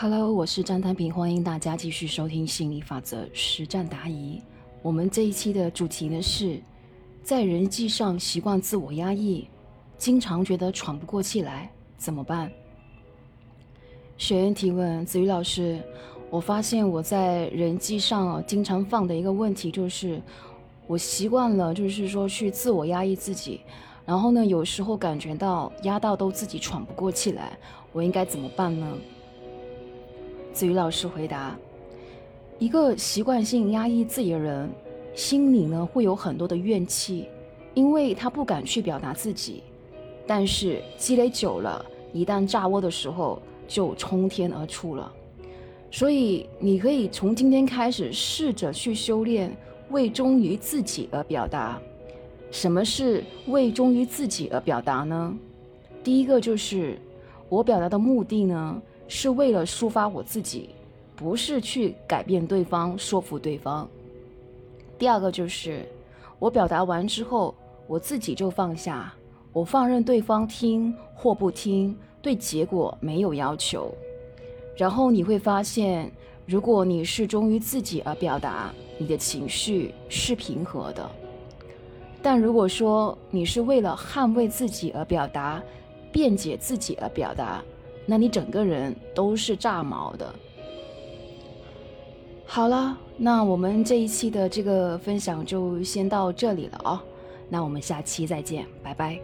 Hello，我是张丹平，欢迎大家继续收听心理法则实战答疑。我们这一期的主题呢是，在人际上习惯自我压抑，经常觉得喘不过气来，怎么办？学员提问：子瑜老师，我发现我在人际上经常犯的一个问题就是，我习惯了就是说去自我压抑自己，然后呢，有时候感觉到压到都自己喘不过气来，我应该怎么办呢？子瑜老师回答：“一个习惯性压抑自己的人，心里呢会有很多的怨气，因为他不敢去表达自己。但是积累久了，一旦炸窝的时候，就冲天而出了。所以你可以从今天开始，试着去修炼为忠于自己而表达。什么是为忠于自己而表达呢？第一个就是我表达的目的呢。”是为了抒发我自己，不是去改变对方、说服对方。第二个就是，我表达完之后，我自己就放下，我放任对方听或不听，对结果没有要求。然后你会发现，如果你是忠于自己而表达，你的情绪是平和的；但如果说你是为了捍卫自己而表达，辩解自己而表达，那你整个人都是炸毛的。好了，那我们这一期的这个分享就先到这里了啊，那我们下期再见，拜拜。